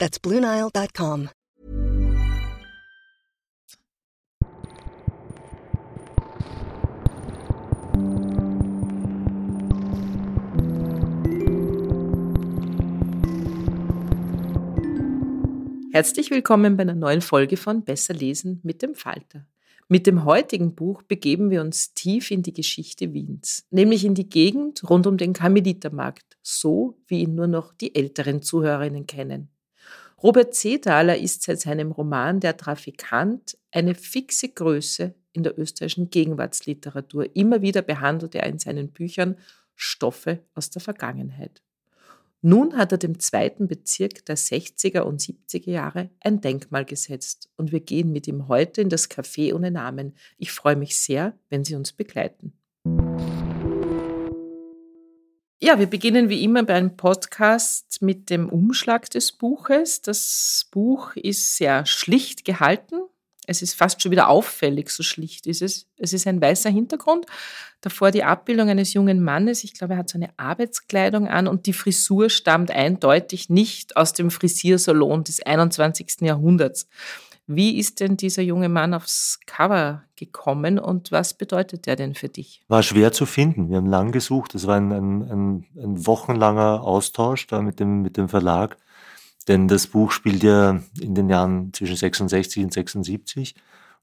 That's BlueNile.com. Herzlich willkommen bei einer neuen Folge von Besser lesen mit dem Falter. Mit dem heutigen Buch begeben wir uns tief in die Geschichte Wiens, nämlich in die Gegend rund um den Karmelitermarkt, so wie ihn nur noch die älteren Zuhörerinnen kennen. Robert Zetaler ist seit seinem Roman Der Trafikant eine fixe Größe in der österreichischen Gegenwartsliteratur. Immer wieder behandelt er in seinen Büchern Stoffe aus der Vergangenheit. Nun hat er dem zweiten Bezirk der 60er und 70er Jahre ein Denkmal gesetzt und wir gehen mit ihm heute in das Café ohne Namen. Ich freue mich sehr, wenn Sie uns begleiten. Ja, wir beginnen wie immer beim Podcast mit dem Umschlag des Buches. Das Buch ist sehr schlicht gehalten, es ist fast schon wieder auffällig, so schlicht ist es. Es ist ein weißer Hintergrund, davor die Abbildung eines jungen Mannes. Ich glaube, er hat so eine Arbeitskleidung an und die Frisur stammt eindeutig nicht aus dem Frisiersalon des 21. Jahrhunderts. Wie ist denn dieser junge Mann aufs Cover gekommen und was bedeutet er denn für dich? War schwer zu finden. Wir haben lang gesucht. Es war ein, ein, ein, ein wochenlanger Austausch da mit dem, mit dem Verlag. Denn das Buch spielt ja in den Jahren zwischen 66 und 76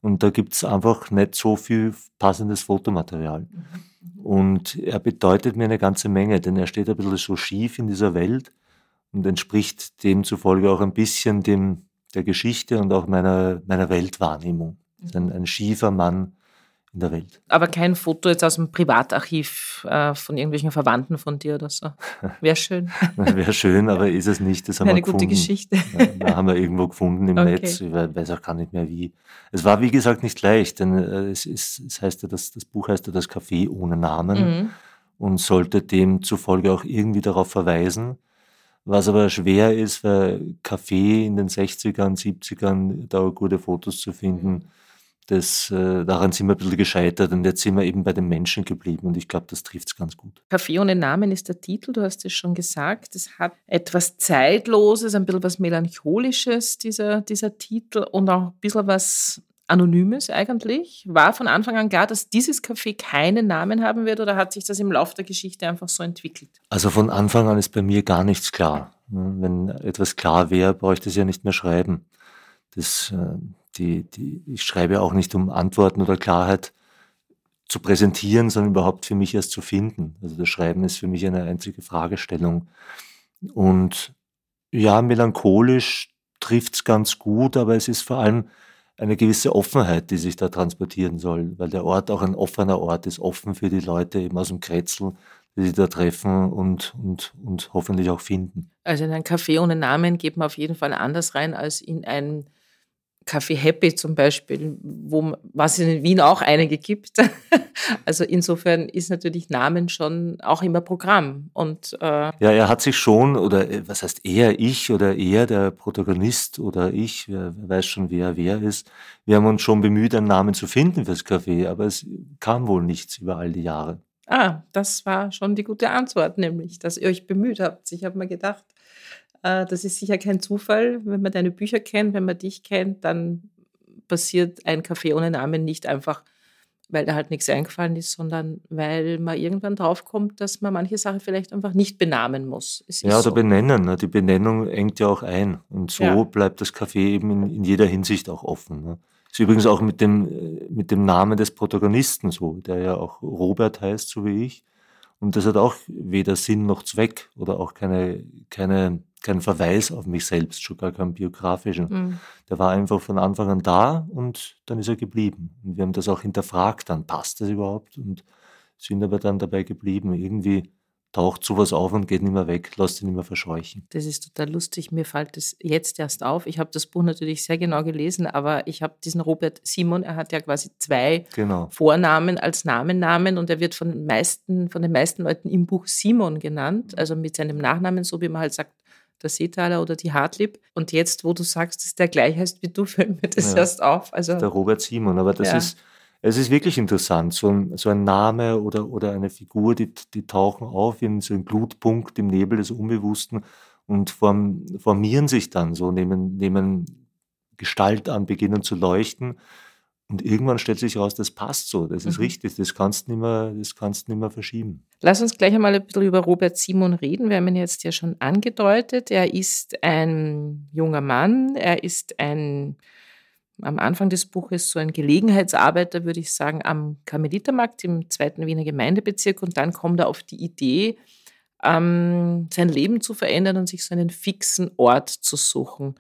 und da gibt es einfach nicht so viel passendes Fotomaterial. Mhm. Und er bedeutet mir eine ganze Menge, denn er steht ein bisschen so schief in dieser Welt und entspricht demzufolge auch ein bisschen dem, der Geschichte und auch meiner, meiner Weltwahrnehmung. Ein, ein schiefer Mann, in der Welt. Aber kein Foto jetzt aus dem Privatarchiv äh, von irgendwelchen Verwandten von dir oder so. Wäre schön. Wäre schön, aber ist es nicht. Das haben Eine wir gute. Geschichte. Ja, haben wir irgendwo gefunden im Okay. Netz. Ich we- weiß auch gar nicht mehr wie. Es war, wie gesagt, nicht leicht, denn äh, es, ist, es heißt ja, das, das Buch heißt ja das Café ohne Namen Mhm. und sollte demzufolge auch irgendwie darauf verweisen. Was aber schwer ist, weil Café in den 60ern, 70ern, da gute Fotos zu finden, das, äh, daran sind wir ein bisschen gescheitert und jetzt sind wir eben bei den Menschen geblieben und ich glaube, das trifft es ganz gut. Kaffee ohne Namen ist der Titel, du hast es schon gesagt. Es hat etwas Zeitloses, ein bisschen was Melancholisches, dieser, dieser Titel, und auch ein bisschen was Anonymes eigentlich. War von Anfang an klar, dass dieses Café keinen Namen haben wird oder hat sich das im Laufe der Geschichte einfach so entwickelt? Also von Anfang an ist bei mir gar nichts klar. Wenn etwas klar wäre, bräuchte ich es ja nicht mehr schreiben. Das, äh, die, die, ich schreibe auch nicht, um Antworten oder Klarheit zu präsentieren, sondern überhaupt für mich erst zu finden. Also das Schreiben ist für mich eine einzige Fragestellung. Und ja, melancholisch trifft es ganz gut, aber es ist vor allem eine gewisse Offenheit, die sich da transportieren soll, weil der Ort auch ein offener Ort ist, offen für die Leute eben aus dem Kretzel, die sich da treffen und, und, und hoffentlich auch finden. Also in ein Café ohne Namen geht man auf jeden Fall anders rein als in ein Café Happy zum Beispiel, wo, was es in Wien auch einige gibt. also insofern ist natürlich Namen schon auch immer Programm. Und, äh ja, er hat sich schon, oder äh, was heißt er, ich oder er, der Protagonist oder ich, wer, weiß schon, wer wer ist. Wir haben uns schon bemüht, einen Namen zu finden fürs Café, aber es kam wohl nichts über all die Jahre. Ah, das war schon die gute Antwort, nämlich, dass ihr euch bemüht habt. Ich habe mir gedacht, das ist sicher kein Zufall. Wenn man deine Bücher kennt, wenn man dich kennt, dann passiert ein Café ohne Namen nicht einfach, weil da halt nichts eingefallen ist, sondern weil man irgendwann draufkommt, dass man manche Sachen vielleicht einfach nicht benamen muss. ja, oder so. benennen. Ne? Die Benennung engt ja auch ein. Und so ja. bleibt das Café eben in, in, jeder Hinsicht auch offen. Ne? Ist übrigens auch mit dem, äh, mit dem Namen des Protagonisten so, der ja auch Robert heißt, so wie ich. Und das hat auch weder Sinn noch Zweck oder auch keine, keine kein Verweis auf mich selbst, schon gar keinen biografischen. Mhm. Der war einfach von Anfang an da und dann ist er geblieben. Und wir haben das auch hinterfragt, dann passt das überhaupt und sind aber dann dabei geblieben. Irgendwie taucht sowas auf und geht nicht mehr weg, lasst ihn nicht mehr verscheuchen. Das ist total lustig, mir fällt das jetzt erst auf. Ich habe das Buch natürlich sehr genau gelesen, aber ich habe diesen Robert Simon, er hat ja quasi zwei genau. Vornamen als Namennamen und er wird von den, meisten, von den meisten Leuten im Buch Simon genannt, also mit seinem Nachnamen, so wie man halt sagt, der Seetaler oder die Hartlib. Und jetzt, wo du sagst, dass der gleich heißt wie du, fällt mir das ja, erst auf. Also, der Robert Simon, aber das ja. ist, es ist wirklich interessant. So ein, so ein Name oder, oder eine Figur, die, die tauchen auf in so einem Glutpunkt im Nebel des Unbewussten und form, formieren sich dann so, nehmen, nehmen Gestalt an, beginnen zu leuchten. Und irgendwann stellt sich heraus, das passt so, das ist mhm. richtig, das kannst du nicht mehr, das kannst nicht mehr verschieben. Lass uns gleich einmal ein bisschen über Robert Simon reden. Wir haben ihn jetzt ja schon angedeutet. Er ist ein junger Mann, er ist ein, am Anfang des Buches so ein Gelegenheitsarbeiter, würde ich sagen, am Karmelitermarkt im zweiten Wiener Gemeindebezirk. Und dann kommt er auf die Idee, ähm, sein Leben zu verändern und sich so einen fixen Ort zu suchen.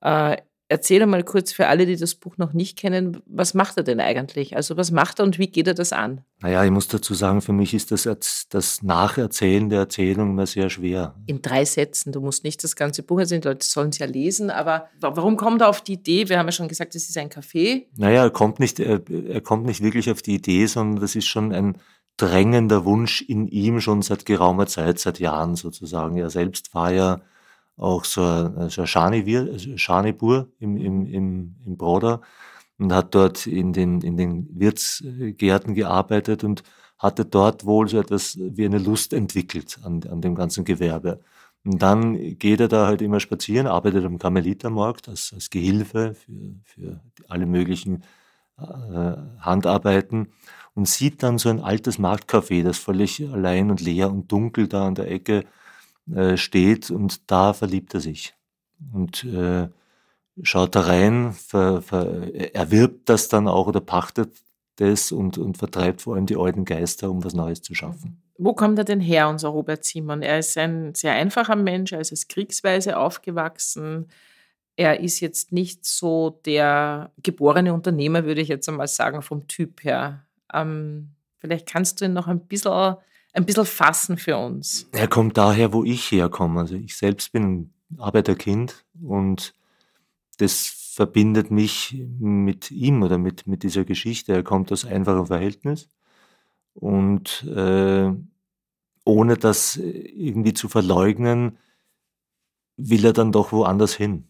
Äh, Erzähl mal kurz für alle, die das Buch noch nicht kennen, was macht er denn eigentlich? Also was macht er und wie geht er das an? Naja, ich muss dazu sagen, für mich ist das, das Nacherzählen der Erzählung immer sehr schwer. In drei Sätzen, du musst nicht das ganze Buch erzählen, die Leute sollen es ja lesen, aber warum kommt er auf die Idee? Wir haben ja schon gesagt, es ist ein Café. Naja, er kommt nicht, er, er kommt nicht wirklich auf die Idee, sondern das ist schon ein drängender Wunsch in ihm schon seit geraumer Zeit, seit Jahren sozusagen. Er selbst war ja auch so ein, so ein im, im, im, im Broder und hat dort in den, in den Wirtsgärten gearbeitet und hatte dort wohl so etwas wie eine Lust entwickelt an, an dem ganzen Gewerbe. Und dann geht er da halt immer spazieren, arbeitet am Karmelitermarkt als, als Gehilfe für, für alle möglichen äh, Handarbeiten und sieht dann so ein altes Marktcafé, das völlig allein und leer und dunkel da an der Ecke äh, steht und da verliebt er sich und äh, schaut da rein, ver, ver, erwirbt das dann auch oder pachtet das und, und vertreibt vor allem die alten Geister, um was Neues zu schaffen. Wo kommt er denn her, unser Robert Simon? Er ist ein sehr einfacher Mensch, er ist als kriegsweise aufgewachsen. Er ist jetzt nicht so der geborene Unternehmer, würde ich jetzt einmal sagen, vom Typ her. Ähm, vielleicht kannst du ihn noch ein bisschen ein bisschen fassen für uns? Er kommt daher, wo ich herkomme. Also ich selbst bin Arbeiterkind und das verbindet mich mit ihm oder mit, mit dieser Geschichte. Er kommt aus einfachem Verhältnis und äh, ohne das irgendwie zu verleugnen, will er dann doch woanders hin.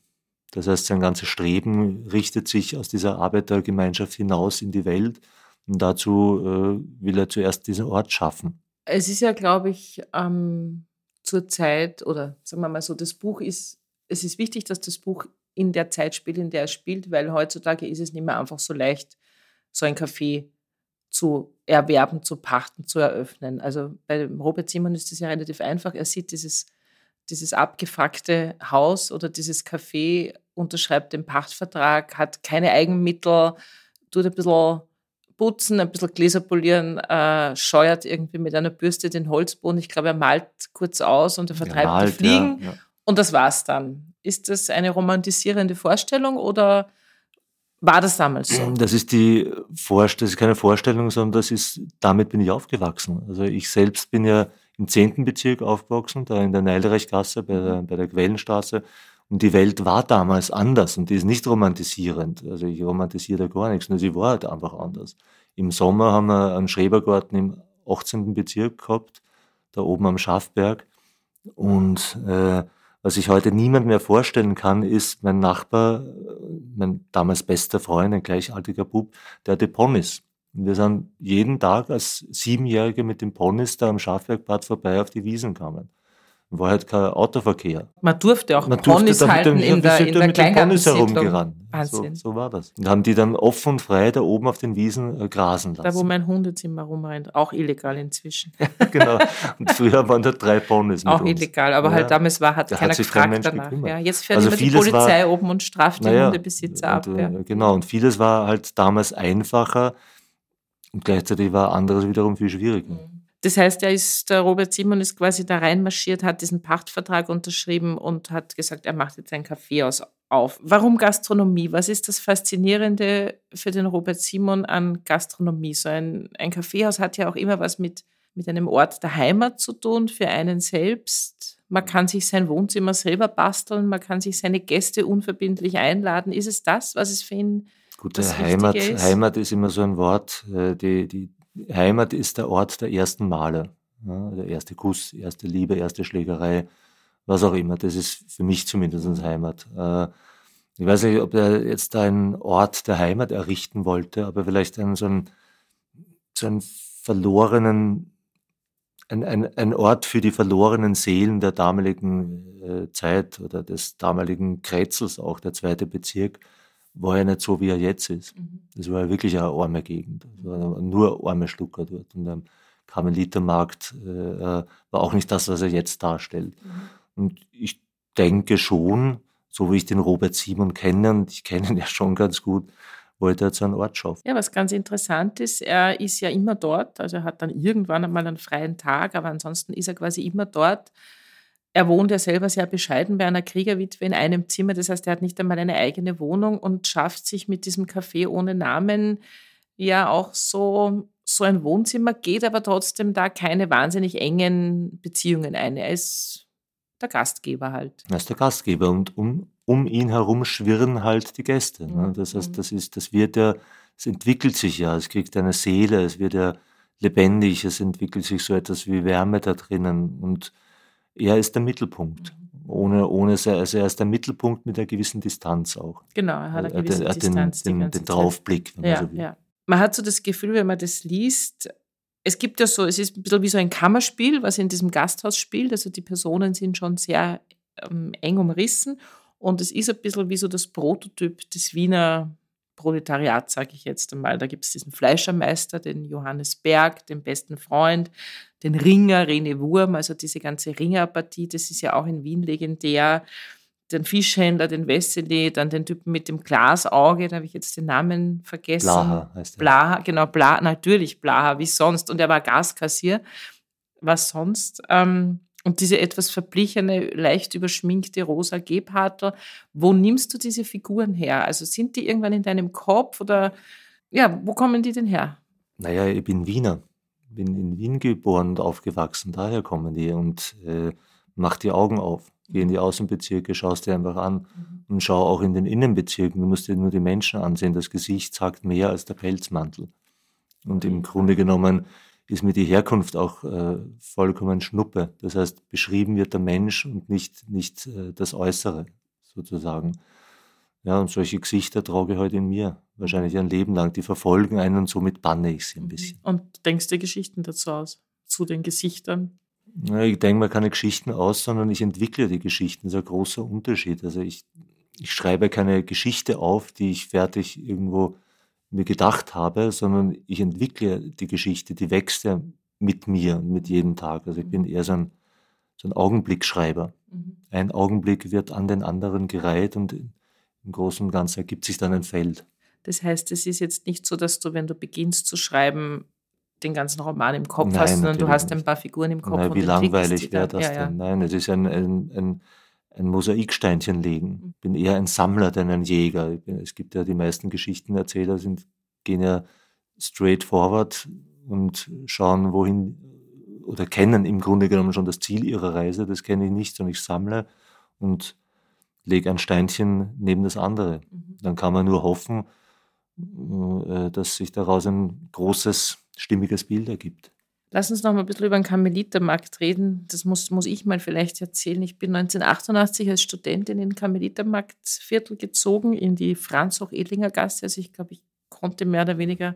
Das heißt, sein ganzes Streben richtet sich aus dieser Arbeitergemeinschaft hinaus in die Welt und dazu äh, will er zuerst diesen Ort schaffen. Es ist ja, glaube ich, ähm, zur Zeit, oder sagen wir mal so, das Buch ist, es ist wichtig, dass das Buch in der Zeit spielt, in der es spielt, weil heutzutage ist es nicht mehr einfach so leicht, so ein Café zu erwerben, zu pachten, zu eröffnen. Also bei Robert Simon ist das ja relativ einfach. Er sieht dieses, dieses abgefuckte Haus oder dieses Café, unterschreibt den Pachtvertrag, hat keine Eigenmittel, tut ein bisschen putzen, ein bisschen Gläser polieren, äh, scheuert irgendwie mit einer Bürste den Holzboden. Ich glaube, er malt kurz aus und er vertreibt ja, malt, die Fliegen. Ja, ja. Und das war's dann. Ist das eine romantisierende Vorstellung oder war das damals so? Das ist die Vorstellung, das ist keine Vorstellung, sondern das ist, damit bin ich aufgewachsen. Also ich selbst bin ja im 10. Bezirk aufgewachsen, da in der Neilreichgasse bei der, bei der Quellenstraße. Und die Welt war damals anders und die ist nicht romantisierend. Also ich romantisiere da gar nichts, nur sie war halt einfach anders. Im Sommer haben wir einen Schrebergarten im 18. Bezirk gehabt, da oben am Schaffberg. Und äh, was ich heute niemand mehr vorstellen kann, ist mein Nachbar, mein damals bester Freund, ein gleichaltriger Bub, der hatte Ponys. Und wir sind jeden Tag als Siebenjährige mit dem Ponys da am Schafbergbad vorbei auf die Wiesen gekommen war halt kein Autoverkehr. Man durfte auch Man Ponys durfte halten in der, in der mit den Ponys herumgerannt. Wahnsinn. So, so, war das. Und haben die dann offen und frei da oben auf den Wiesen äh, grasen lassen. Da, wo mein Hundezimmer rumrennt. Auch illegal inzwischen. genau. Und früher waren da drei Ponys Auch illegal, aber halt ja. halt damals war, hat da keiner hat gefragt danach. Ja, jetzt fährt also immer die Polizei war, oben und straft die naja, Hundebesitzer ab. Und, ja. Äh, genau, und vieles war halt damals einfacher und gleichzeitig war anderes wiederum viel schwieriger. Mhm. Das heißt, er ist, der Robert Simon ist quasi da reinmarschiert, hat diesen Pachtvertrag unterschrieben und hat gesagt, er macht jetzt ein Kaffeehaus auf. Warum Gastronomie? Was ist das Faszinierende für den Robert Simon an Gastronomie? So ein, ein Kaffeehaus hat ja auch immer was mit, mit einem Ort der Heimat zu tun, für einen selbst. Man kann sich sein Wohnzimmer selber basteln, man kann sich seine Gäste unverbindlich einladen. Ist es das, was es für ihn Gute Heimat, ist? Heimat ist immer so ein Wort, äh, die, die Heimat ist der Ort der ersten Male. Ja, der erste Kuss, erste Liebe, erste Schlägerei, was auch immer. Das ist für mich zumindest Heimat. Äh, ich weiß nicht, ob er jetzt einen Ort der Heimat errichten wollte, aber vielleicht einen, so, einen, so einen verlorenen, ein, ein, ein Ort für die verlorenen Seelen der damaligen äh, Zeit oder des damaligen Krätzels, auch der zweite Bezirk, war ja nicht so, wie er jetzt ist. Mhm. Das war ja wirklich eine arme Gegend. Nur arme Schlucker dort. Und am Karmelitermarkt äh, äh, war auch nicht das, was er jetzt darstellt. Mhm. Und ich denke schon, so wie ich den Robert Simon kenne, und ich kenne ihn ja schon ganz gut, wollte er zu einem Ort schaffen. Ja, was ganz interessant ist, er ist ja immer dort, also er hat dann irgendwann einmal einen freien Tag, aber ansonsten ist er quasi immer dort er wohnt ja selber sehr bescheiden bei einer Kriegerwitwe in einem Zimmer. Das heißt, er hat nicht einmal eine eigene Wohnung und schafft sich mit diesem Café ohne Namen ja auch so, so ein Wohnzimmer, geht aber trotzdem da keine wahnsinnig engen Beziehungen ein. Er ist der Gastgeber halt. Er ist der Gastgeber und um, um ihn herum schwirren halt die Gäste. Ne? Mhm. Das heißt, mhm. das ist, das wird ja, es entwickelt sich ja, es kriegt eine Seele, es wird ja lebendig, es entwickelt sich so etwas wie Wärme da drinnen und er ist der Mittelpunkt. Ohne, ohne also er ist der Mittelpunkt mit einer gewissen Distanz auch. Genau, er hat eine gewisse er hat Distanz. Den, den, den Draufblick, wenn ja, man so will. Ja. Man hat so das Gefühl, wenn man das liest, es gibt ja so, es ist ein bisschen wie so ein Kammerspiel, was in diesem Gasthaus spielt. Also die Personen sind schon sehr ähm, eng umrissen und es ist ein bisschen wie so das Prototyp des Wiener Proletariat, sage ich jetzt einmal. Da gibt es diesen Fleischermeister, den Johannes Berg, den besten Freund, den Ringer, René Wurm, also diese ganze Ringerpartie, das ist ja auch in Wien legendär. Den Fischhändler, den Wessely, dann den Typen mit dem Glasauge, da habe ich jetzt den Namen vergessen. Blaha heißt er. Blaha, genau, Blaha, natürlich Blaha, wie sonst. Und er war Gaskassier. Was sonst? Ähm, und diese etwas verblichene, leicht überschminkte Rosa Gebharter, wo nimmst du diese Figuren her? Also sind die irgendwann in deinem Kopf oder ja, wo kommen die denn her? Naja, ich bin Wiener, bin in Wien geboren und aufgewachsen, daher kommen die und äh, mach die Augen auf. Geh in die Außenbezirke, schaust dir einfach an mhm. und schau auch in den Innenbezirken. Du musst dir nur die Menschen ansehen. Das Gesicht sagt mehr als der Pelzmantel. Und im Grunde genommen ist mir die Herkunft auch äh, vollkommen schnuppe. Das heißt, beschrieben wird der Mensch und nicht, nicht äh, das Äußere sozusagen. Ja, und solche Gesichter trage ich heute in mir, wahrscheinlich ein Leben lang. Die verfolgen einen und somit banne ich sie ein mhm. bisschen. Und denkst du Geschichten dazu aus, zu den Gesichtern? Ja, ich denke mir keine Geschichten aus, sondern ich entwickle die Geschichten. Das ist ein großer Unterschied. Also ich, ich schreibe keine Geschichte auf, die ich fertig irgendwo mir gedacht habe, sondern ich entwickle die Geschichte, die wächst ja mit mir und mit jedem Tag. Also ich bin eher so ein, so ein Augenblickschreiber. Mhm. Ein Augenblick wird an den anderen gereiht und im Großen und Ganzen ergibt sich dann ein Feld. Das heißt, es ist jetzt nicht so, dass du, wenn du beginnst zu schreiben, den ganzen Roman im Kopf Nein, hast, sondern du hast ein paar Figuren im Kopf. Nein, wie langweilig wäre das ja, ja. denn? Nein, es ist ein, ein, ein ein Mosaiksteinchen legen. Ich bin eher ein Sammler denn ein Jäger. Bin, es gibt ja die meisten Geschichtenerzähler, sind, gehen ja straight forward und schauen, wohin oder kennen im Grunde genommen schon das Ziel ihrer Reise. Das kenne ich nicht, sondern ich sammle und lege ein Steinchen neben das andere. Mhm. Dann kann man nur hoffen, äh, dass sich daraus ein großes, stimmiges Bild ergibt. Lass uns noch mal ein bisschen über den Karmelitermarkt reden. Das muss, muss ich mal vielleicht erzählen. Ich bin 1988 als Studentin in den Karmelitermarktviertel gezogen, in die Franz-Hoch-Edlinger Gasse. Also ich glaube, ich konnte mehr oder weniger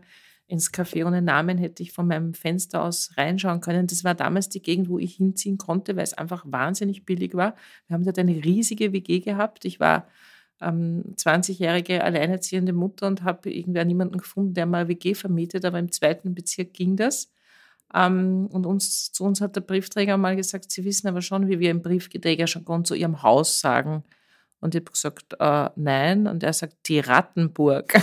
ins Café ohne Namen, hätte ich von meinem Fenster aus reinschauen können. Das war damals die Gegend, wo ich hinziehen konnte, weil es einfach wahnsinnig billig war. Wir haben dort eine riesige WG gehabt. Ich war ähm, 20-jährige alleinerziehende Mutter und habe irgendwie niemanden gefunden, der mal WG vermietet, aber im zweiten Bezirk ging das. Ähm, und uns, zu uns hat der Briefträger mal gesagt, Sie wissen aber schon, wie wir im Briefträgerjargon zu Ihrem Haus sagen. Und ich habe gesagt, äh, nein. Und er sagt, die Rattenburg.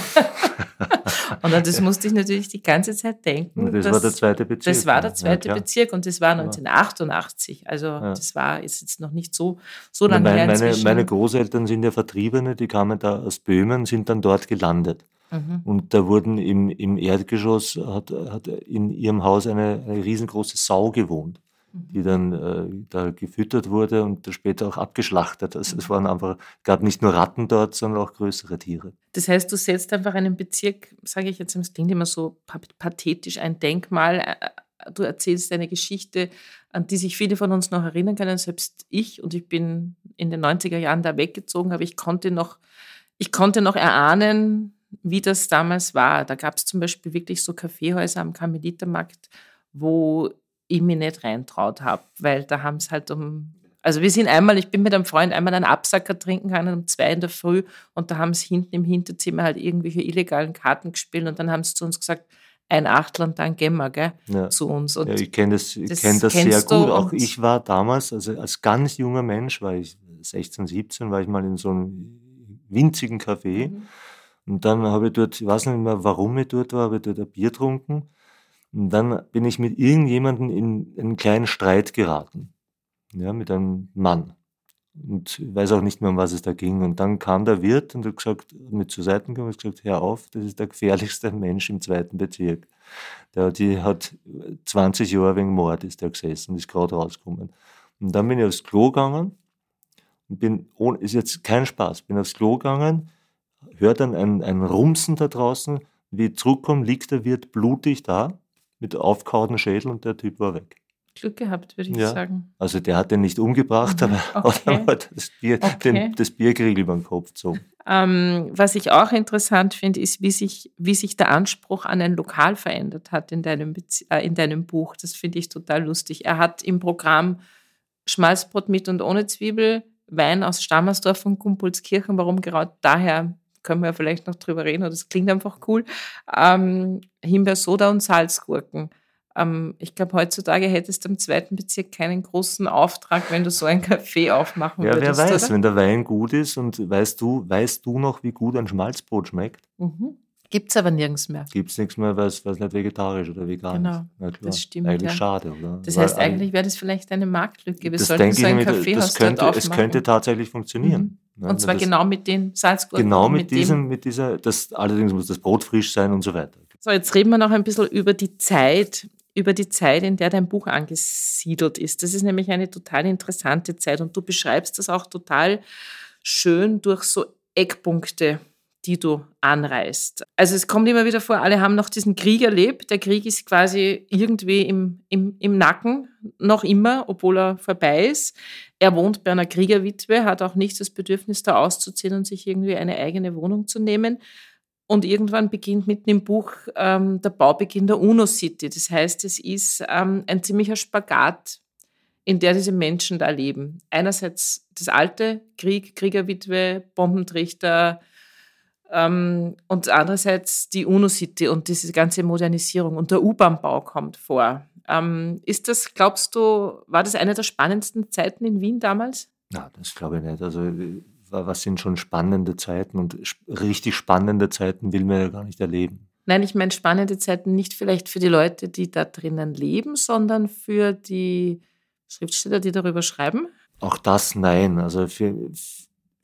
und an das musste ich natürlich die ganze Zeit denken. Das war der zweite Bezirk. Das war der zweite ja, Bezirk und das war 1988. Also ja. das war ist jetzt noch nicht so, so lange meine, her. Meine, meine Großeltern sind ja Vertriebene, die kamen da aus Böhmen, sind dann dort gelandet. Mhm. Und da wurden im, im Erdgeschoss, hat, hat in ihrem Haus eine, eine riesengroße Sau gewohnt. Die dann äh, da gefüttert wurde und später auch abgeschlachtet. Also es waren einfach, gab nicht nur Ratten dort, sondern auch größere Tiere. Das heißt, du setzt einfach einen Bezirk, sage ich jetzt, es klingt immer so pathetisch, ein Denkmal, du erzählst eine Geschichte, an die sich viele von uns noch erinnern können, selbst ich, und ich bin in den 90er Jahren da weggezogen, aber ich konnte noch, ich konnte noch erahnen, wie das damals war. Da gab es zum Beispiel wirklich so Kaffeehäuser am Karmelitermarkt, wo ich mich nicht reintraut habe, weil da haben es halt um. Also wir sind einmal, ich bin mit einem Freund einmal einen Absacker trinken gegangen um zwei in der Früh und da haben sie hinten im Hinterzimmer halt irgendwelche illegalen Karten gespielt und dann haben sie zu uns gesagt, ein Achtel und dann gehen wir gell, ja. zu uns. Und ja, ich kenne das, ich das, kenn das sehr gut. Auch ich war damals, also als ganz junger Mensch, war ich 16, 17, war ich mal in so einem winzigen Café. Mhm und dann habe ich dort, ich weiß nicht mehr, warum ich dort war, habe ich dort ein Bier getrunken. Und dann bin ich mit irgendjemandem in einen kleinen Streit geraten. Ja, mit einem Mann. Und ich weiß auch nicht mehr, um was es da ging. Und dann kam der Wirt und hat gesagt, mit zur Seite gekommen und gesagt, hör auf, das ist der gefährlichste Mensch im zweiten Bezirk. Der, die hat 20 Jahre wegen Mord ist der gesessen, ist gerade rausgekommen. Und dann bin ich aufs Klo gegangen und bin, ohne, ist jetzt kein Spaß, bin aufs Klo gegangen, höre dann ein, ein Rumsen da draußen, wie ich zurückkomme, liegt der Wirt blutig da, mit aufgehauten Schädel und der Typ war weg. Glück gehabt, würde ich ja. sagen. Also der hat den nicht umgebracht, mhm. aber okay. hat das, Bier, okay. den, das Biergriegel beim Kopf gezogen. Ähm, was ich auch interessant finde, ist, wie sich, wie sich der Anspruch an ein Lokal verändert hat in deinem, äh, in deinem Buch. Das finde ich total lustig. Er hat im Programm Schmalzbrot mit und ohne Zwiebel, Wein aus Stammersdorf und Kumpolskirchen. Warum gerade daher können wir vielleicht noch drüber reden, das klingt einfach cool. Ähm, Himbeersoda und Salzgurken. Ähm, ich glaube, heutzutage hättest du im zweiten Bezirk keinen großen Auftrag, wenn du so ein Café aufmachen ja, würdest. Ja, wer weiß, oder? wenn der Wein gut ist und weißt du, weißt du noch, wie gut ein Schmalzbrot schmeckt? Mhm. Gibt es aber nirgends mehr. Gibt es nichts mehr, weil es nicht vegetarisch oder vegan genau, ist. das stimmt. Eigentlich ja. schade, oder? Das heißt, weil, eigentlich wäre das vielleicht eine Marktlücke. Wir sollten so ein dort aufmachen. Es könnte tatsächlich funktionieren. Mhm. Ja, und zwar genau mit den Salzgurken. Genau mit, mit diesem, mit dieser, das, allerdings muss das Brot frisch sein und so weiter. So, jetzt reden wir noch ein bisschen über die Zeit, über die Zeit, in der dein Buch angesiedelt ist. Das ist nämlich eine total interessante Zeit und du beschreibst das auch total schön durch so Eckpunkte, die du anreißt. Also es kommt immer wieder vor, alle haben noch diesen Krieg erlebt. Der Krieg ist quasi irgendwie im, im, im Nacken, noch immer, obwohl er vorbei ist. Er wohnt bei einer Kriegerwitwe, hat auch nicht das Bedürfnis, da auszuziehen und sich irgendwie eine eigene Wohnung zu nehmen. Und irgendwann beginnt mitten im Buch ähm, der Baubeginn der UNO-City. Das heißt, es ist ähm, ein ziemlicher Spagat, in der diese Menschen da leben. Einerseits das alte, Krieg, Kriegerwitwe, Bombentrichter, ähm, und andererseits die UNO-City und diese ganze Modernisierung und der U-Bahn-Bau kommt vor. Ähm, ist das, glaubst du, war das eine der spannendsten Zeiten in Wien damals? Na, das glaube ich nicht. Also was sind schon spannende Zeiten und richtig spannende Zeiten will man ja gar nicht erleben. Nein, ich meine spannende Zeiten nicht vielleicht für die Leute, die da drinnen leben, sondern für die Schriftsteller, die darüber schreiben? Auch das nein. Also für,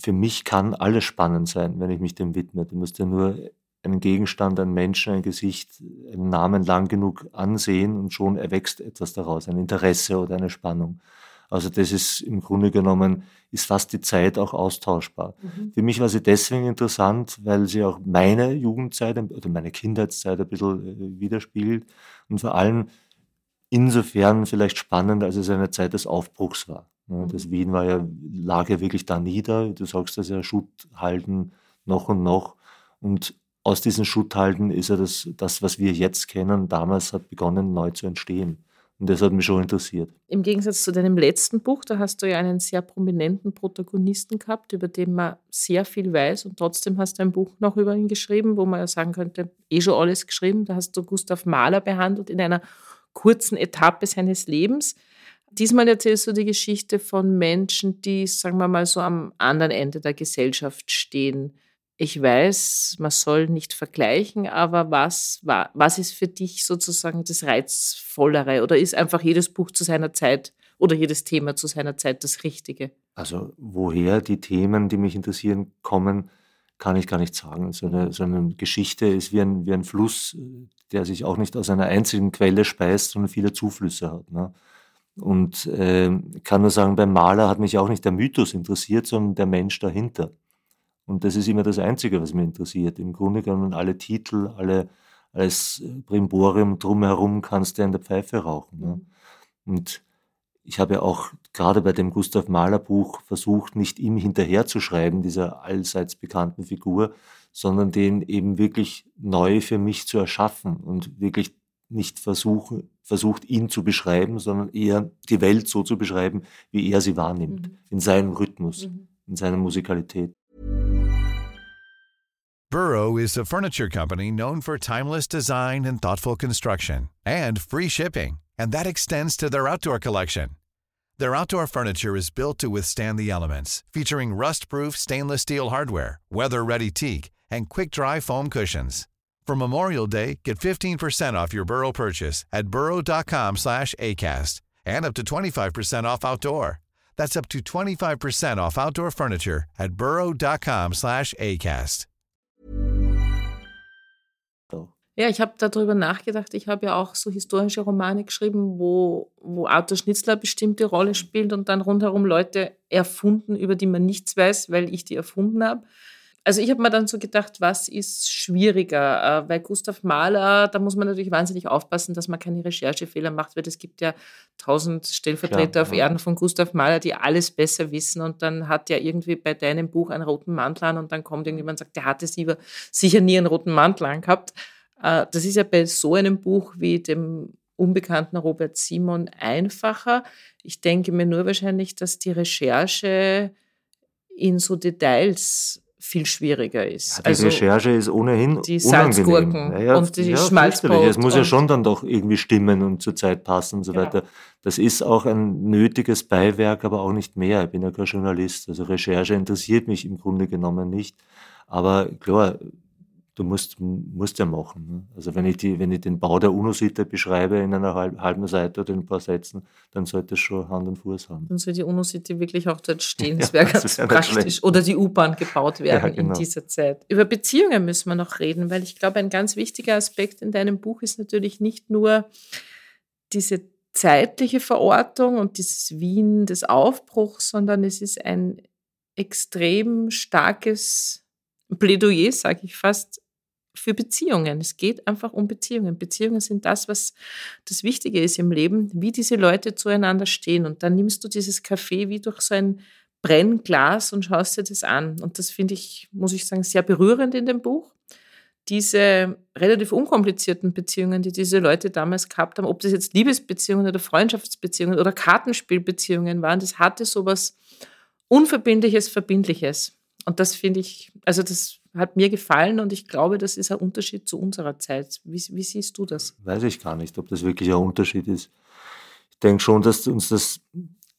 für mich kann alles spannend sein, wenn ich mich dem widme. Du musst ja nur einen Gegenstand, einen Menschen, ein Gesicht, einen Namen lang genug ansehen und schon erwächst etwas daraus, ein Interesse oder eine Spannung. Also das ist im Grunde genommen, ist fast die Zeit auch austauschbar. Mhm. Für mich war sie deswegen interessant, weil sie auch meine Jugendzeit oder meine Kindheitszeit ein bisschen äh, widerspiegelt und vor allem insofern vielleicht spannend, als es eine Zeit des Aufbruchs war. Mhm. Das Wien war ja, lag ja wirklich da nieder. Du sagst das ja, Schutthalden noch und noch. Und aus diesen Schutthalden ist ja das, das, was wir jetzt kennen, damals hat begonnen neu zu entstehen. Und das hat mich schon interessiert. Im Gegensatz zu deinem letzten Buch, da hast du ja einen sehr prominenten Protagonisten gehabt, über den man sehr viel weiß und trotzdem hast du ein Buch noch über ihn geschrieben, wo man ja sagen könnte, eh schon alles geschrieben. Da hast du Gustav Mahler behandelt in einer kurzen Etappe seines Lebens. Diesmal erzählst du die Geschichte von Menschen, die, sagen wir mal, so am anderen Ende der Gesellschaft stehen. Ich weiß, man soll nicht vergleichen, aber was, was ist für dich sozusagen das Reizvollere? Oder ist einfach jedes Buch zu seiner Zeit oder jedes Thema zu seiner Zeit das Richtige? Also woher die Themen, die mich interessieren, kommen, kann ich gar nicht sagen. So eine, so eine Geschichte ist wie ein, wie ein Fluss, der sich auch nicht aus einer einzigen Quelle speist, sondern viele Zuflüsse hat. Ne? Und äh, kann nur sagen, beim Maler hat mich auch nicht der Mythos interessiert, sondern der Mensch dahinter. Und das ist immer das Einzige, was mich interessiert. Im Grunde genommen alle Titel, alle, alles Brimborium drumherum kannst du in der Pfeife rauchen. Ne? Und ich habe ja auch gerade bei dem Gustav Mahler Buch versucht, nicht ihm hinterherzuschreiben, dieser allseits bekannten Figur, sondern den eben wirklich neu für mich zu erschaffen und wirklich nicht versuchen, versucht, ihn zu beschreiben, sondern eher die Welt so zu beschreiben, wie er sie wahrnimmt, mhm. in seinem Rhythmus, mhm. in seiner Musikalität. Burrow is a furniture company known for timeless design and thoughtful construction and free shipping, and that extends to their outdoor collection. Their outdoor furniture is built to withstand the elements, featuring rust-proof stainless steel hardware, weather-ready teak, and quick-dry foam cushions. For Memorial Day, get 15% off your Burrow purchase at burrow.com slash ACAST and up to 25% off outdoor. That's up to 25% off outdoor furniture at burrow.com slash ACAST. Ja, ich habe darüber nachgedacht. Ich habe ja auch so historische Romane geschrieben, wo, wo Arthur Schnitzler bestimmte Rolle spielt und dann rundherum Leute erfunden, über die man nichts weiß, weil ich die erfunden habe also ich habe mir dann so gedacht, was ist schwieriger? Äh, weil Gustav Mahler, da muss man natürlich wahnsinnig aufpassen, dass man keine Recherchefehler macht, weil es gibt ja tausend Stellvertreter Klar, auf ja. Erden von Gustav Mahler, die alles besser wissen und dann hat ja irgendwie bei deinem Buch einen roten Mantel an und dann kommt irgendjemand und sagt, der hatte sicher nie einen roten Mantel angehabt. Äh, das ist ja bei so einem Buch wie dem unbekannten Robert Simon einfacher. Ich denke mir nur wahrscheinlich, dass die Recherche in so Details viel schwieriger ist. Ja, die also Recherche ist ohnehin die Salzgurken naja, und die ja, Schmalzbrot. Es muss ja schon dann doch irgendwie stimmen und zur Zeit passen und so genau. weiter. Das ist auch ein nötiges Beiwerk, aber auch nicht mehr. Ich bin ja kein Journalist. Also Recherche interessiert mich im Grunde genommen nicht. Aber klar, du musst, musst ja machen. Ne? Also wenn ich, die, wenn ich den Bau der UNO-Sitte beschreibe in einer halben Seite oder in ein paar Sätzen, dann sollte es schon Hand und Fuß haben. Dann soll die UNO-Sitte wirklich auch dort stehen. Das wäre ja, ganz wär praktisch. Oder die U-Bahn gebaut werden ja, genau. in dieser Zeit. Über Beziehungen müssen wir noch reden, weil ich glaube, ein ganz wichtiger Aspekt in deinem Buch ist natürlich nicht nur diese zeitliche Verortung und dieses Wien des Aufbruchs, sondern es ist ein extrem starkes Plädoyer, sage ich fast, für Beziehungen. Es geht einfach um Beziehungen. Beziehungen sind das, was das Wichtige ist im Leben, wie diese Leute zueinander stehen. Und dann nimmst du dieses Kaffee wie durch so ein Brennglas und schaust dir das an. Und das finde ich, muss ich sagen, sehr berührend in dem Buch. Diese relativ unkomplizierten Beziehungen, die diese Leute damals gehabt haben, ob das jetzt Liebesbeziehungen oder Freundschaftsbeziehungen oder Kartenspielbeziehungen waren, das hatte sowas Unverbindliches, Verbindliches. Und das finde ich, also das hat mir gefallen und ich glaube, das ist ein Unterschied zu unserer Zeit. Wie, wie siehst du das? Weiß ich gar nicht, ob das wirklich ein Unterschied ist. Ich denke schon, dass uns das,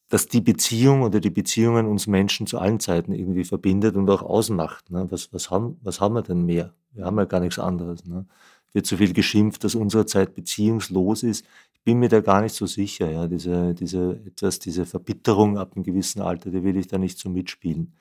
dass die Beziehung oder die Beziehungen uns Menschen zu allen Zeiten irgendwie verbindet und auch ausmacht. Ne? Was, was, haben, was haben wir denn mehr? Wir haben ja gar nichts anderes. Ne? Wird so viel geschimpft, dass unsere Zeit beziehungslos ist. Ich bin mir da gar nicht so sicher. Ja? Diese, diese, etwas, diese Verbitterung ab einem gewissen Alter, die will ich da nicht so mitspielen.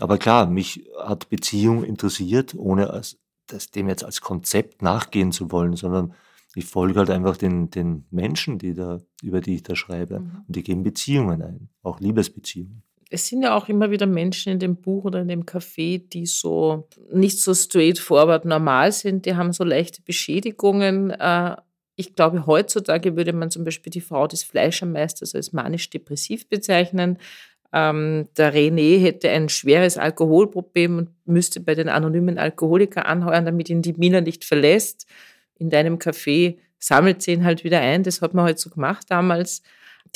Aber klar, mich hat Beziehung interessiert, ohne als, das, dem jetzt als Konzept nachgehen zu wollen, sondern ich folge halt einfach den, den Menschen, die da, über die ich da schreibe. Mhm. Und die gehen Beziehungen ein, auch Liebesbeziehungen. Es sind ja auch immer wieder Menschen in dem Buch oder in dem Café, die so nicht so straightforward normal sind. Die haben so leichte Beschädigungen. Äh, Ich glaube, heutzutage würde man zum Beispiel die Frau des Fleischermeisters als manisch-depressiv bezeichnen. Ähm, der René hätte ein schweres Alkoholproblem und müsste bei den anonymen Alkoholikern anheuern, damit ihn die Mina nicht verlässt. In deinem Café sammelt sie ihn halt wieder ein. Das hat man halt so gemacht damals.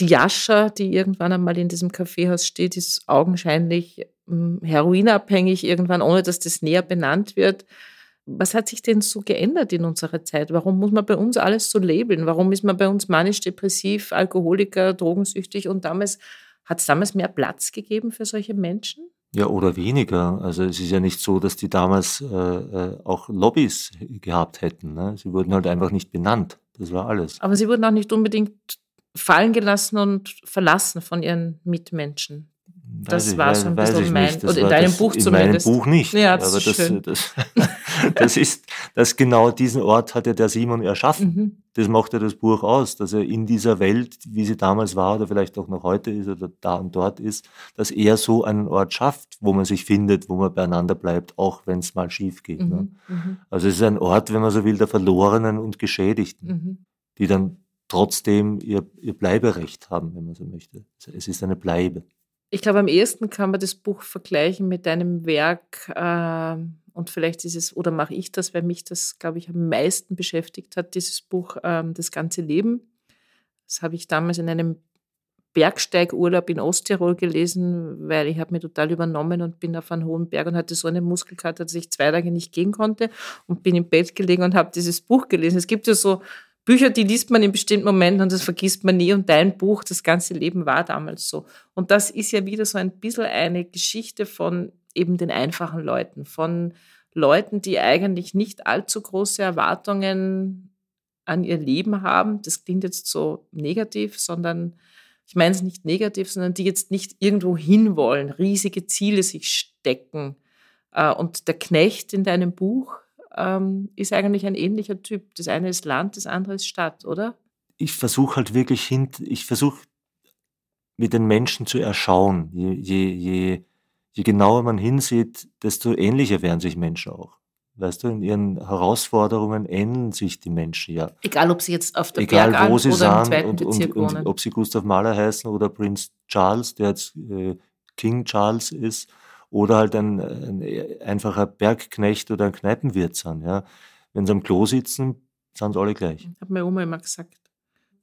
Die Jascha, die irgendwann einmal in diesem Kaffeehaus steht, ist augenscheinlich ähm, heroinabhängig irgendwann, ohne dass das näher benannt wird. Was hat sich denn so geändert in unserer Zeit? Warum muss man bei uns alles so labeln? Warum ist man bei uns manisch-depressiv, Alkoholiker, drogensüchtig und damals hat es damals mehr Platz gegeben für solche Menschen? Ja, oder weniger. Also es ist ja nicht so, dass die damals äh, äh, auch Lobbys gehabt hätten. Ne? Sie wurden halt einfach nicht benannt. Das war alles. Aber sie wurden auch nicht unbedingt fallen gelassen und verlassen von ihren Mitmenschen. Das Weiß ich- war so ein bisschen ich mein- oder in deinem Buch in zumindest. meinem Buch nicht. Ja, das Aber ist das, schön. Das, das ist, das genau diesen Ort hat ja der Simon erschaffen. Mhm. Das macht ja das Buch aus, dass er in dieser Welt, wie sie damals war oder vielleicht auch noch heute ist oder da und dort ist, dass er so einen Ort schafft, wo man sich findet, wo man beieinander bleibt, auch wenn es mal schief geht. Ne? Mhm. Mhm. Also es ist ein Ort, wenn man so will, der Verlorenen und Geschädigten, Mhm. die dann trotzdem ihr, ihr Bleiberecht haben, wenn man so möchte. Es ist eine Bleibe. Ich glaube, am ehesten kann man das Buch vergleichen mit deinem Werk. Äh, und vielleicht ist es, oder mache ich das, weil mich das, glaube ich, am meisten beschäftigt hat, dieses Buch ähm, Das ganze Leben. Das habe ich damals in einem Bergsteigurlaub in Osttirol gelesen, weil ich habe mich total übernommen und bin auf einen hohen Berg und hatte so eine Muskelkater, dass ich zwei Tage nicht gehen konnte und bin im Bett gelegen und habe dieses Buch gelesen. Es gibt ja so Bücher, die liest man in bestimmten Momenten und das vergisst man nie. Und dein Buch, das ganze Leben war damals so. Und das ist ja wieder so ein bisschen eine Geschichte von eben den einfachen Leuten, von Leuten, die eigentlich nicht allzu große Erwartungen an ihr Leben haben. Das klingt jetzt so negativ, sondern ich meine es nicht negativ, sondern die jetzt nicht irgendwo hinwollen, riesige Ziele sich stecken. Äh, Und der Knecht in deinem Buch ähm, ist eigentlich ein ähnlicher Typ. Das eine ist Land, das andere ist Stadt, oder? ich versuche halt wirklich hin, ich versuche mit den Menschen zu erschauen. Je, je, je, je genauer man hinsieht, desto ähnlicher werden sich Menschen auch. Weißt du, in ihren Herausforderungen ähneln sich die Menschen ja. Egal, ob sie jetzt auf der Egal Bergalp wo sie oder im sind zweiten und, Bezirk und ob sie Gustav Mahler heißen oder Prince Charles, der jetzt äh, King Charles ist, oder halt ein, ein einfacher Bergknecht oder ein Kneipenwirt sind. Ja. Wenn sie am Klo sitzen, sind sie alle gleich. Hat meine Oma immer gesagt.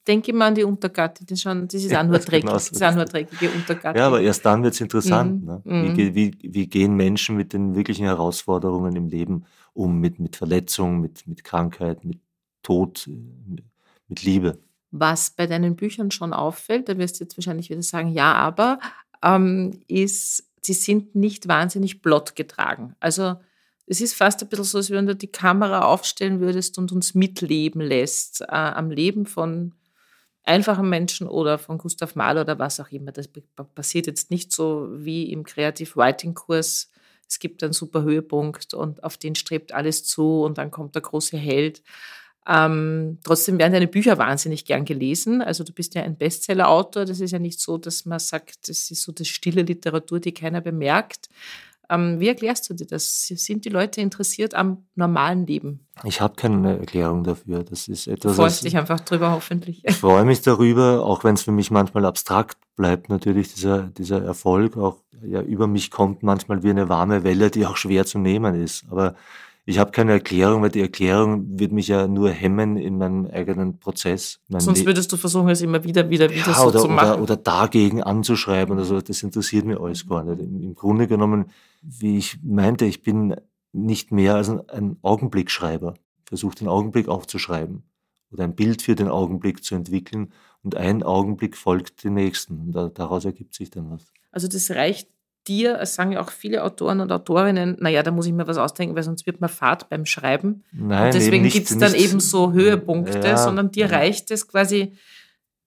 Denke immer an die Untergatte, das ist, auch nur dreckig, Genau das ist auch nur dreckige Untergatte. Ja, aber erst dann wird es interessant. Mhm, Ne? mhm. Wie, wie, wie gehen Menschen mit den wirklichen Herausforderungen im Leben um, mit, mit Verletzung, mit, mit Krankheit, mit Tod, mit Liebe? Was bei deinen Büchern schon auffällt, da wirst du jetzt wahrscheinlich wieder sagen, ja, aber, ähm, ist, sie sind nicht wahnsinnig plot getragen. Also es ist fast ein bisschen so, als wenn du die Kamera aufstellen würdest und uns mitleben lässt äh, am Leben von einfachen Menschen oder von Gustav Mahler oder was auch immer. Das passiert jetzt nicht so wie im Creative Writing Kurs. Es gibt einen super Höhepunkt und auf den strebt alles zu und dann kommt der große Held. Ähm, trotzdem werden deine Bücher wahnsinnig gern gelesen. Also du bist ja ein Bestseller-Autor. Das ist ja nicht so, dass man sagt, das ist so das stille Literatur, die keiner bemerkt. Ähm, wie erklärst du dir das? Sind die Leute interessiert am normalen Leben? Ich habe keine Erklärung dafür. Das ist Du etwas, freust was- dich einfach drüber, hoffentlich. Ich freue mich darüber, auch wenn es für mich manchmal abstrakt bleibt, natürlich dieser, dieser Erfolg auch ja, über mich kommt manchmal wie eine warme Welle, die auch schwer zu nehmen ist. Aber ich habe keine Erklärung, weil die Erklärung wird mich ja nur hemmen in meinem eigenen Prozess. Mein Sonst würdest du versuchen, es immer wieder, wieder, wieder ja, so oder, zu machen. oder, oder dagegen anzuschreiben oder so, das interessiert mir alles gar nicht. Im, Grunde genommen, wie ich meinte, ich bin nicht mehr als ein, ein Augenblickschreiber. Ich versuche den Augenblick aufzuschreiben oder ein Bild für den Augenblick zu entwickeln und ein Augenblick folgt dem nächsten und da, daraus ergibt sich dann was. Also das reicht dir, es sagen ja auch viele Autoren und Autorinnen, naja, da muss ich mir was ausdenken, weil sonst wird man fad beim Schreiben. Nein, und deswegen gibt es dann nicht- eben so Höhepunkte, Ja, sondern dir ja. reicht es quasi,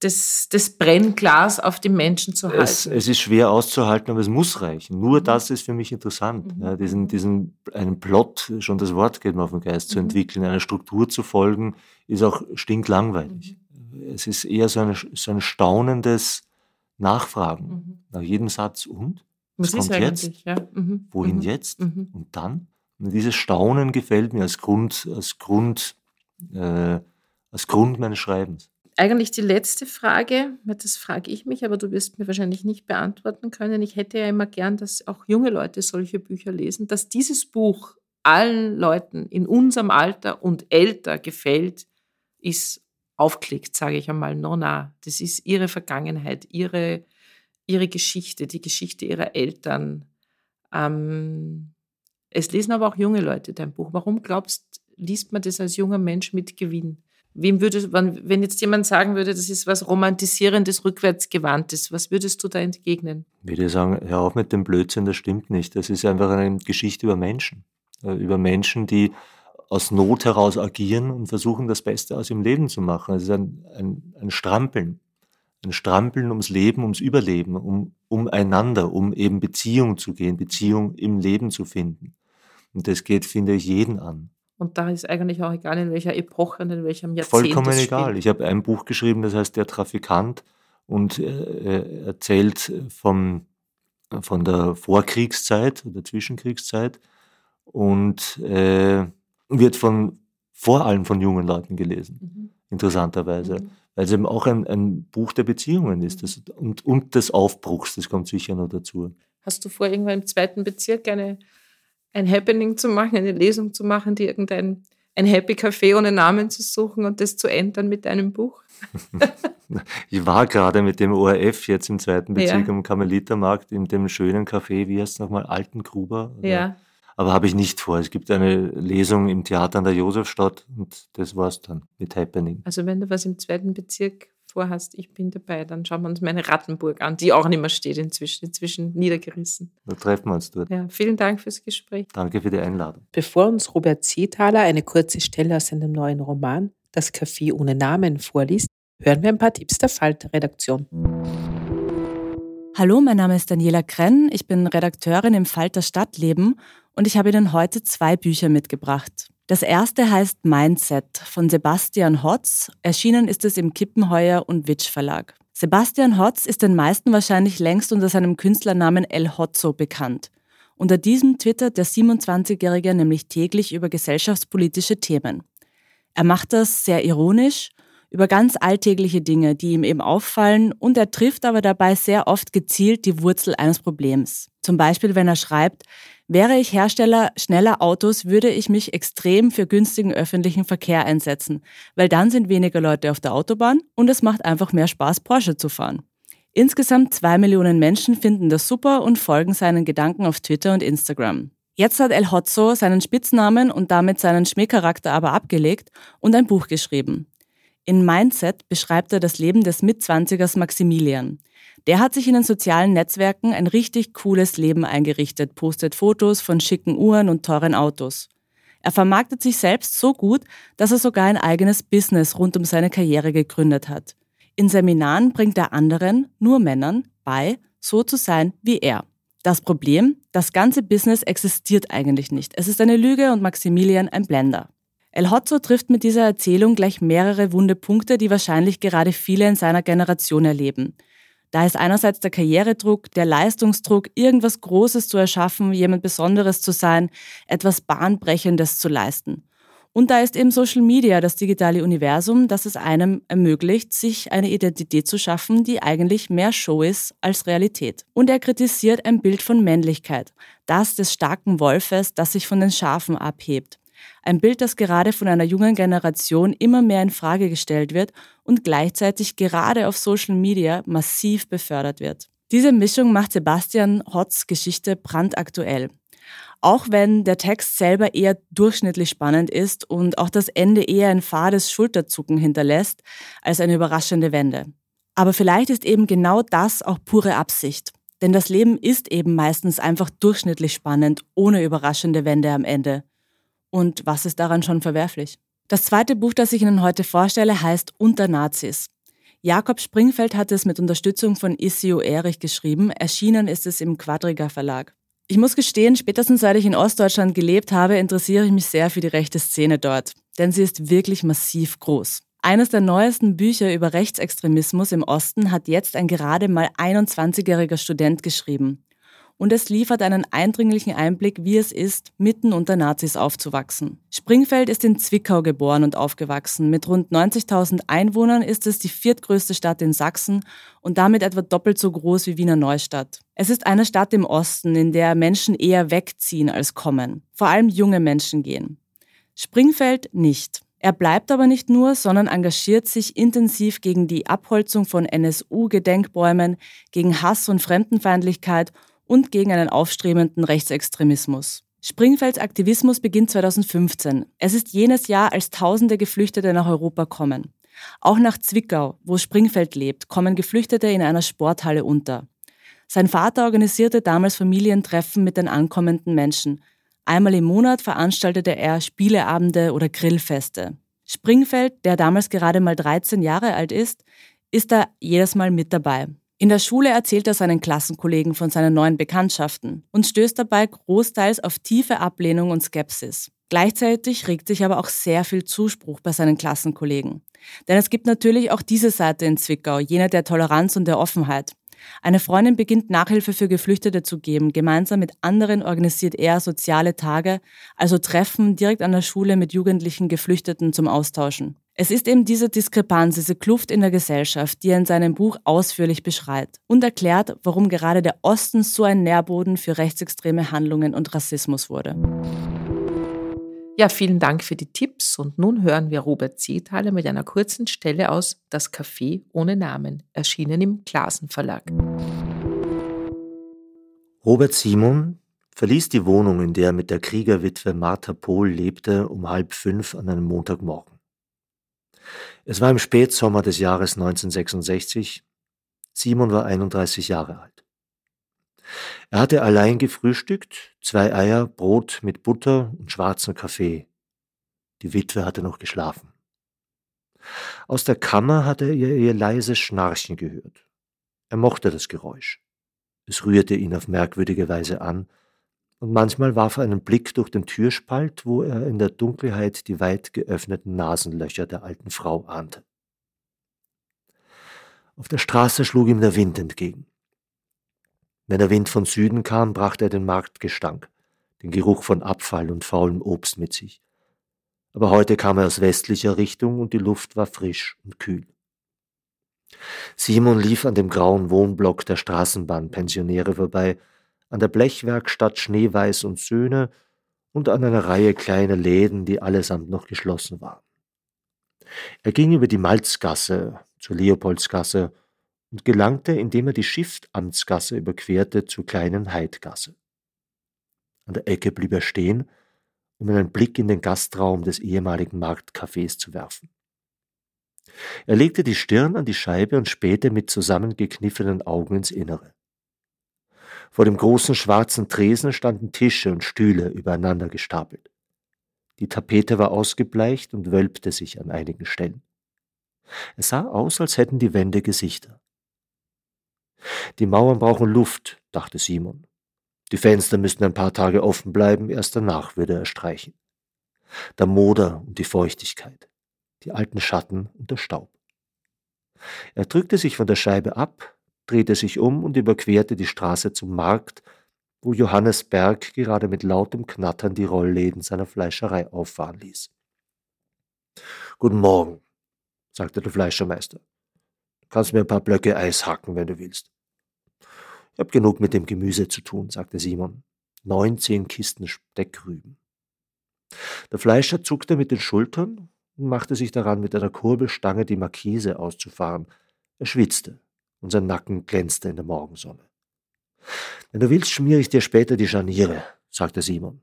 das, das Brennglas auf die Menschen zu halten. Es, es, ist schwer auszuhalten, aber es muss reichen. Nur mhm. das ist für mich interessant. Mhm. Ja, diesen, diesen, einen Plot, schon das Wort geht mir auf den Geist, zu mhm. entwickeln, einer Struktur zu folgen, ist auch stinklangweilig. Mhm. Es ist eher so, eine, so ein staunendes Nachfragen mhm. nach jedem Satz. Und? Was, kommt jetzt? Ja. Mhm. Wohin jetzt? Und dann? Und dieses Staunen gefällt mir als Grund, als Grund, äh, als Grund meines Schreibens eigentlich die letzte Frage, das frage ich mich, aber du wirst mir wahrscheinlich nicht beantworten können. Ich hätte ja immer gern, dass auch junge Leute solche Bücher lesen, dass dieses Buch allen Leuten in unserem Alter und älter gefällt, ist aufklickt, sage ich einmal, nona. Das ist ihre Vergangenheit, ihre, ihre Geschichte, die Geschichte ihrer Eltern. Ähm, es lesen aber auch junge Leute dein Buch. Warum glaubst, liest man das als junger Mensch mit Gewinn? Wem würde, wenn jetzt jemand sagen würde, das ist was Romantisierendes, Rückwärtsgewandtes, was würdest du da entgegnen? Ich würde sagen, hör auf mit dem Blödsinn, das stimmt nicht. Das ist einfach eine Geschichte über Menschen. Äh, über Menschen, die aus Not heraus agieren und versuchen, das Beste aus ihrem Leben zu machen. Es ist ein, ein, ein Strampeln. Ein Strampeln ums Leben, ums Überleben, um, umeinander, um eben Beziehung zu gehen, Beziehung im Leben zu finden. Und das geht, finde ich, jeden an. Und da ist eigentlich auch egal, in welcher Epoche und in welchem Jahrzehnt. Vollkommen egal. Ich habe ein Buch geschrieben, das heißt Der Trafikant und äh, erzählt vom, von der Vorkriegszeit oder Zwischenkriegszeit und äh, wird von vor allem von jungen Leuten gelesen, mhm. interessanterweise. Mhm. Weil es eben auch ein, ein Buch der Beziehungen ist das, und, und des Aufbruchs, das kommt sicher noch dazu. Hast du vor, irgendwann im zweiten Bezirk eine ein Happening zu machen, eine Lesung zu machen, die irgendein ein Happy Café ohne Namen zu suchen und das zu ändern mit deinem Buch? ich war gerade mit dem ORF jetzt im zweiten Bezirk ja. am Karmelitermarkt in dem schönen Café, wie heißt es nochmal, Altengruber? Oder? Ja. Aber habe ich nicht vor. Es gibt eine Lesung im Theater an der Josefstadt und das war's dann mit Happening. Also wenn du was im zweiten Bezirk vorhast, ich bin dabei, dann schauen wir uns meine Rattenburg an, die auch nicht mehr steht inzwischen, inzwischen niedergerissen. Da treffen wir uns dort. Ja, vielen Dank fürs Gespräch. Danke für die Einladung. Bevor uns Robert Zetaler eine kurze Stelle aus seinem neuen Roman Das Café ohne Namen vorliest, hören wir ein paar Tipps der Falter-Redaktion. Hallo, mein Name ist Daniela Krenn, ich bin Redakteurin im Falter Stadtleben und ich habe Ihnen heute zwei Bücher mitgebracht. Das erste heißt Mindset von Sebastian Hotz. Erschienen ist es im Kippenheuer und Witsch Verlag. Sebastian Hotz ist den meisten wahrscheinlich längst unter seinem Künstlernamen El Hotzo bekannt. Unter diesem twittert der 27-Jährige nämlich täglich über gesellschaftspolitische Themen. Er macht das sehr ironisch, über ganz alltägliche Dinge, die ihm eben auffallen, und er trifft aber dabei sehr oft gezielt die Wurzel eines Problems. Zum Beispiel, wenn er schreibt, Wäre ich Hersteller schneller Autos, würde ich mich extrem für günstigen öffentlichen Verkehr einsetzen, weil dann sind weniger Leute auf der Autobahn und es macht einfach mehr Spaß, Porsche zu fahren. Insgesamt zwei Millionen Menschen finden das super und folgen seinen Gedanken auf Twitter und Instagram. Jetzt hat El Hotzo seinen Spitznamen und damit seinen Schmähcharakter aber abgelegt und ein Buch geschrieben. In Mindset beschreibt er das Leben des Mitzwanzigers Maximilian. Der hat sich in den sozialen Netzwerken ein richtig cooles Leben eingerichtet, postet Fotos von schicken Uhren und teuren Autos. Er vermarktet sich selbst so gut, dass er sogar ein eigenes Business rund um seine Karriere gegründet hat. In Seminaren bringt er anderen, nur Männern, bei, so zu sein wie er. Das Problem, das ganze Business existiert eigentlich nicht. Es ist eine Lüge und Maximilian ein Blender. El Hotzo trifft mit dieser Erzählung gleich mehrere wunde Punkte, die wahrscheinlich gerade viele in seiner Generation erleben. Da ist einerseits der Karrieredruck, der Leistungsdruck, irgendwas Großes zu erschaffen, jemand Besonderes zu sein, etwas Bahnbrechendes zu leisten. Und da ist eben Social Media, das digitale Universum, das es einem ermöglicht, sich eine Identität zu schaffen, die eigentlich mehr Show ist als Realität. Und er kritisiert ein Bild von Männlichkeit, das des starken Wolfes, das sich von den Schafen abhebt. Ein Bild, das gerade von einer jungen Generation immer mehr in Frage gestellt wird und gleichzeitig gerade auf Social Media massiv befördert wird. Diese Mischung macht Sebastian Hotz Geschichte brandaktuell. Auch wenn der Text selber eher durchschnittlich spannend ist und auch das Ende eher ein fades Schulterzucken hinterlässt als eine überraschende Wende. Aber vielleicht ist eben genau das auch pure Absicht. Denn das Leben ist eben meistens einfach durchschnittlich spannend, ohne überraschende Wende am Ende. Und was ist daran schon verwerflich? Das zweite Buch, das ich Ihnen heute vorstelle, heißt Unter Nazis. Jakob Springfeld hat es mit Unterstützung von Issio Erich geschrieben. Erschienen ist es im Quadriga Verlag. Ich muss gestehen, spätestens seit ich in Ostdeutschland gelebt habe, interessiere ich mich sehr für die rechte Szene dort. Denn sie ist wirklich massiv groß. Eines der neuesten Bücher über Rechtsextremismus im Osten hat jetzt ein gerade mal 21-jähriger Student geschrieben und es liefert einen eindringlichen Einblick, wie es ist, mitten unter Nazis aufzuwachsen. Springfeld ist in Zwickau geboren und aufgewachsen. Mit rund 90.000 Einwohnern ist es die viertgrößte Stadt in Sachsen und damit etwa doppelt so groß wie Wiener Neustadt. Es ist eine Stadt im Osten, in der Menschen eher wegziehen als kommen. Vor allem junge Menschen gehen. Springfeld nicht. Er bleibt aber nicht nur, sondern engagiert sich intensiv gegen die Abholzung von NSU-Gedenkbäumen, gegen Hass und Fremdenfeindlichkeit und gegen einen aufstrebenden Rechtsextremismus. Springfelds Aktivismus beginnt 2015. Es ist jenes Jahr, als tausende Geflüchtete nach Europa kommen. Auch nach Zwickau, wo Springfeld lebt, kommen Geflüchtete in einer Sporthalle unter. Sein Vater organisierte damals Familientreffen mit den ankommenden Menschen. Einmal im Monat veranstaltete er Spieleabende oder Grillfeste. Springfeld, der damals gerade mal 13 Jahre alt ist, ist da jedes Mal mit dabei. In der Schule erzählt er seinen Klassenkollegen von seinen neuen Bekanntschaften und stößt dabei großteils auf tiefe Ablehnung und Skepsis. Gleichzeitig regt sich aber auch sehr viel Zuspruch bei seinen Klassenkollegen. Denn es gibt natürlich auch diese Seite in Zwickau, jene der Toleranz und der Offenheit. Eine Freundin beginnt Nachhilfe für Geflüchtete zu geben. Gemeinsam mit anderen organisiert er soziale Tage, also Treffen direkt an der Schule mit jugendlichen Geflüchteten zum Austauschen. Es ist eben diese Diskrepanz, diese Kluft in der Gesellschaft, die er in seinem Buch ausführlich beschreibt und erklärt, warum gerade der Osten so ein Nährboden für rechtsextreme Handlungen und Rassismus wurde. Ja, vielen Dank für die Tipps und nun hören wir Robert Seethaler mit einer kurzen Stelle aus Das Café ohne Namen, erschienen im Glasen Verlag. Robert Simon verließ die Wohnung, in der er mit der Kriegerwitwe Martha Pohl lebte, um halb fünf an einem Montagmorgen. Es war im Spätsommer des Jahres 1966. Simon war 31 Jahre alt. Er hatte allein gefrühstückt, zwei Eier, Brot mit Butter und schwarzen Kaffee. Die Witwe hatte noch geschlafen. Aus der Kammer hatte er ihr leises Schnarchen gehört. Er mochte das Geräusch. Es rührte ihn auf merkwürdige Weise an, und manchmal warf er einen Blick durch den Türspalt, wo er in der Dunkelheit die weit geöffneten Nasenlöcher der alten Frau ahnte. Auf der Straße schlug ihm der Wind entgegen. Wenn der Wind von Süden kam, brachte er den Marktgestank, den Geruch von Abfall und faulem Obst mit sich. Aber heute kam er aus westlicher Richtung und die Luft war frisch und kühl. Simon lief an dem grauen Wohnblock der Straßenbahnpensionäre vorbei an der Blechwerkstatt Schneeweiß und Söhne und an einer Reihe kleiner Läden, die allesamt noch geschlossen waren. Er ging über die Malzgasse zur Leopoldsgasse und gelangte, indem er die Schifftamtsgasse überquerte, zur kleinen Heidgasse. An der Ecke blieb er stehen, um einen Blick in den Gastraum des ehemaligen Marktcafés zu werfen. Er legte die Stirn an die Scheibe und spähte mit zusammengekniffenen Augen ins Innere. Vor dem großen schwarzen Tresen standen Tische und Stühle übereinander gestapelt. Die Tapete war ausgebleicht und wölbte sich an einigen Stellen. Es sah aus, als hätten die Wände Gesichter. Die Mauern brauchen Luft, dachte Simon. Die Fenster müssten ein paar Tage offen bleiben, erst danach würde er streichen. Der Moder und die Feuchtigkeit, die alten Schatten und der Staub. Er drückte sich von der Scheibe ab, drehte sich um und überquerte die Straße zum Markt, wo Johannes Berg gerade mit lautem Knattern die Rollläden seiner Fleischerei auffahren ließ. Guten Morgen, sagte der Fleischermeister. Du kannst mir ein paar Blöcke Eis hacken, wenn du willst. Ich habe genug mit dem Gemüse zu tun, sagte Simon. Neunzehn Kisten Steckrüben. Der Fleischer zuckte mit den Schultern und machte sich daran, mit einer Kurbelstange die Markise auszufahren. Er schwitzte und sein Nacken glänzte in der Morgensonne. Wenn du willst, schmiere ich dir später die Scharniere, sagte Simon.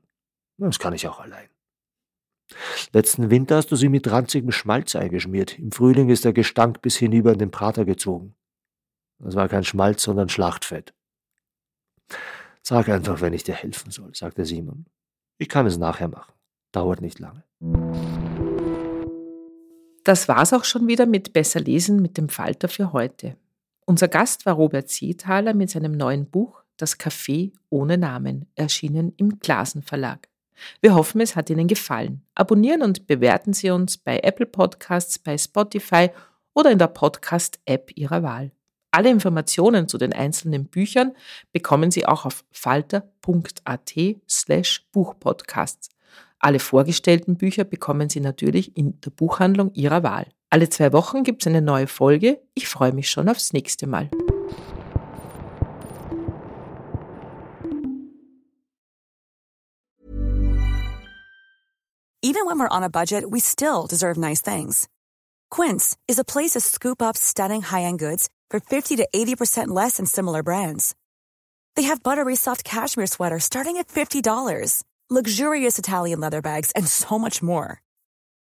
Das kann ich auch allein. Letzten Winter hast du sie mit ranzigem Schmalz eingeschmiert. Im Frühling ist der Gestank bis hinüber in den Prater gezogen. Das war kein Schmalz, sondern Schlachtfett. Sag einfach, wenn ich dir helfen soll, sagte Simon. Ich kann es nachher machen. Dauert nicht lange. Das war's auch schon wieder mit Besser lesen mit dem Falter für heute. Unser Gast war Robert Seethaler mit seinem neuen Buch Das Café ohne Namen, erschienen im Glasen Verlag. Wir hoffen, es hat Ihnen gefallen. Abonnieren und bewerten Sie uns bei Apple Podcasts, bei Spotify oder in der Podcast-App Ihrer Wahl. Alle Informationen zu den einzelnen Büchern bekommen Sie auch auf falter.at slash Buchpodcasts. Alle vorgestellten Bücher bekommen Sie natürlich in der Buchhandlung Ihrer Wahl. Alle zwei Wochen gibt es eine neue Folge. Ich freue mich schon aufs nächste Mal. Even when we're on a budget, we still deserve nice things. Quince is a place to scoop up stunning high-end goods for 50 to 80% less than similar brands. They have buttery soft cashmere sweaters starting at $50, luxurious Italian leather bags, and so much more.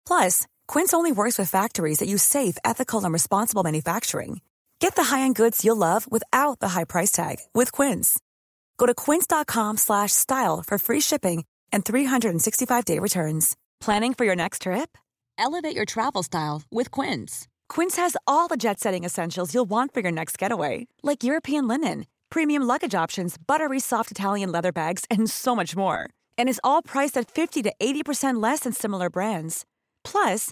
Plus, Quince only works with factories that use safe, ethical, and responsible manufacturing. Get the high-end goods you'll love without the high price tag with Quince. Go to quince.com/style for free shipping and 365-day returns. Planning for your next trip? Elevate your travel style with Quince. Quince has all the jet-setting essentials you'll want for your next getaway, like European linen, premium luggage options, buttery soft Italian leather bags, and so much more. And is all priced at 50 to 80% less than similar brands. Plus,